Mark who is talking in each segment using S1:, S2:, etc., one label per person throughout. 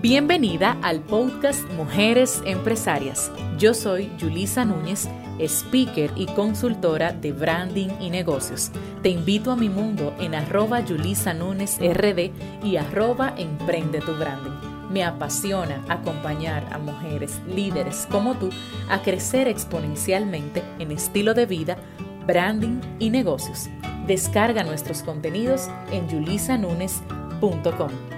S1: Bienvenida al podcast Mujeres Empresarias. Yo soy Julisa Núñez, speaker y consultora de branding y negocios. Te invito a mi mundo en arroba Yulisa Núñez RD y arroba Emprende tu Branding. Me apasiona acompañar a mujeres líderes como tú a crecer exponencialmente en estilo de vida, branding y negocios. Descarga nuestros contenidos en yulisanunes.com.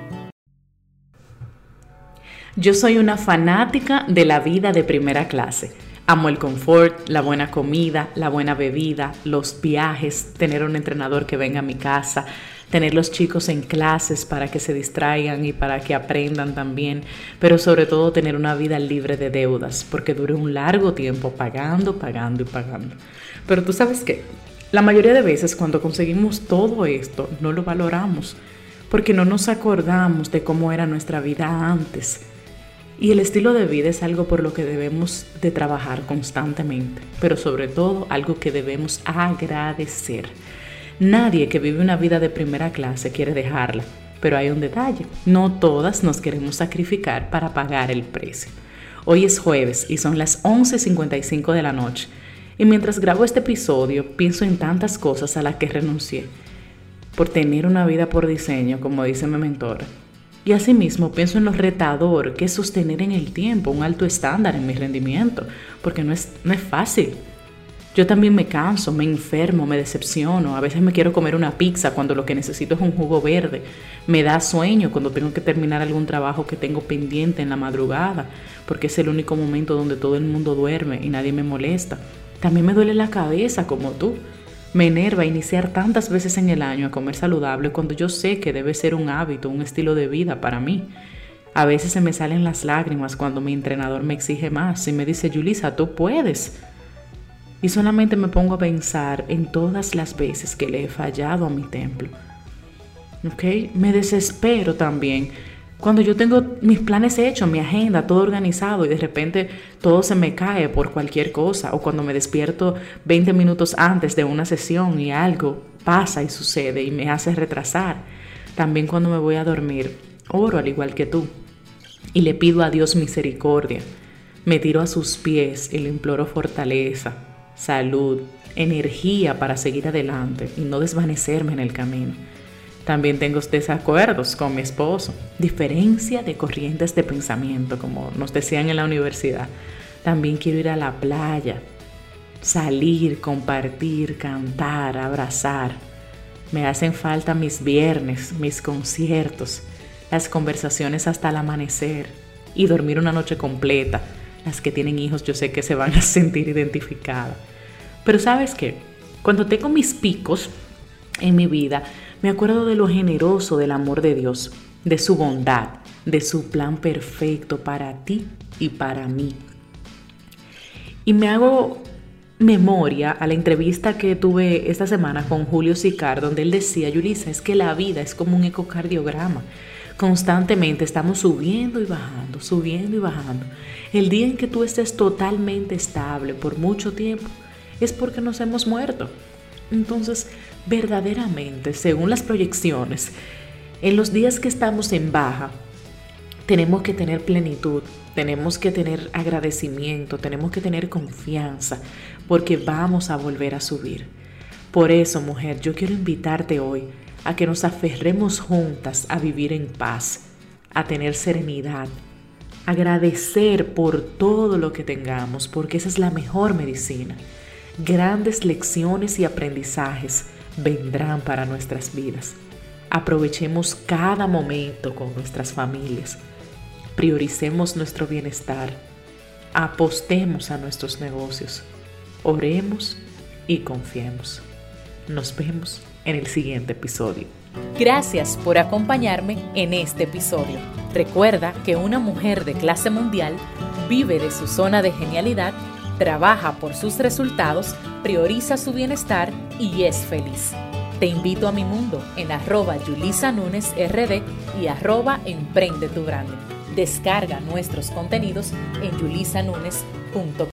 S1: Yo soy una fanática de la vida de primera clase. Amo el confort, la buena comida, la buena bebida, los viajes, tener un entrenador que venga a mi casa, tener los chicos en clases para que se distraigan y para que aprendan también, pero sobre todo tener una vida libre de deudas, porque dure un largo tiempo pagando, pagando y pagando. Pero tú sabes que la mayoría de veces cuando conseguimos todo esto no lo valoramos, porque no nos acordamos de cómo era nuestra vida antes y el estilo de vida es algo por lo que debemos de trabajar constantemente, pero sobre todo algo que debemos agradecer. Nadie que vive una vida de primera clase quiere dejarla, pero hay un detalle, no todas nos queremos sacrificar para pagar el precio. Hoy es jueves y son las 11.55 de la noche, y mientras grabo este episodio pienso en tantas cosas a las que renuncié por tener una vida por diseño, como dice mi mentora y asimismo pienso en lo retador que es sostener en el tiempo un alto estándar en mi rendimiento, porque no es, no es fácil. Yo también me canso, me enfermo, me decepciono. A veces me quiero comer una pizza cuando lo que necesito es un jugo verde. Me da sueño cuando tengo que terminar algún trabajo que tengo pendiente en la madrugada, porque es el único momento donde todo el mundo duerme y nadie me molesta. También me duele la cabeza como tú. Me enerva iniciar tantas veces en el año a comer saludable cuando yo sé que debe ser un hábito, un estilo de vida para mí. A veces se me salen las lágrimas cuando mi entrenador me exige más y me dice, Yulisa, tú puedes. Y solamente me pongo a pensar en todas las veces que le he fallado a mi templo. ¿Ok? Me desespero también cuando yo tengo mis planes hechos, mi agenda, todo organizado y de repente todo se me cae por cualquier cosa o cuando me despierto 20 minutos antes de una sesión y algo pasa y sucede y me hace retrasar. También cuando me voy a dormir, oro al igual que tú y le pido a Dios misericordia. Me tiro a sus pies y le imploro fortaleza, salud, energía para seguir adelante y no desvanecerme en el camino. También tengo desacuerdos con mi esposo, diferencia de corrientes de pensamiento, como nos decían en la universidad. También quiero ir a la playa, salir, compartir, cantar, abrazar. Me hacen falta mis viernes, mis conciertos, las conversaciones hasta el amanecer y dormir una noche completa. Las que tienen hijos yo sé que se van a sentir identificadas. Pero sabes qué, cuando tengo mis picos en mi vida, me acuerdo de lo generoso del amor de Dios, de su bondad, de su plan perfecto para ti y para mí. Y me hago memoria a la entrevista que tuve esta semana con Julio Sicar, donde él decía, Yulisa, es que la vida es como un ecocardiograma. Constantemente estamos subiendo y bajando, subiendo y bajando. El día en que tú estés totalmente estable por mucho tiempo es porque nos hemos muerto. Entonces, verdaderamente, según las proyecciones, en los días que estamos en baja, tenemos que tener plenitud, tenemos que tener agradecimiento, tenemos que tener confianza, porque vamos a volver a subir. Por eso, mujer, yo quiero invitarte hoy a que nos aferremos juntas a vivir en paz, a tener serenidad, agradecer por todo lo que tengamos, porque esa es la mejor medicina grandes lecciones y aprendizajes vendrán para nuestras vidas. Aprovechemos cada momento con nuestras familias. Prioricemos nuestro bienestar. Apostemos a nuestros negocios. Oremos y confiemos. Nos vemos en el siguiente episodio. Gracias por acompañarme en este episodio. Recuerda que una mujer de clase mundial vive de su zona de genialidad trabaja por sus resultados, prioriza su bienestar y es feliz. Te invito a mi mundo en arroba Yulisa RD y arroba Emprende tu Grande. Descarga nuestros contenidos en yulisanunes.com.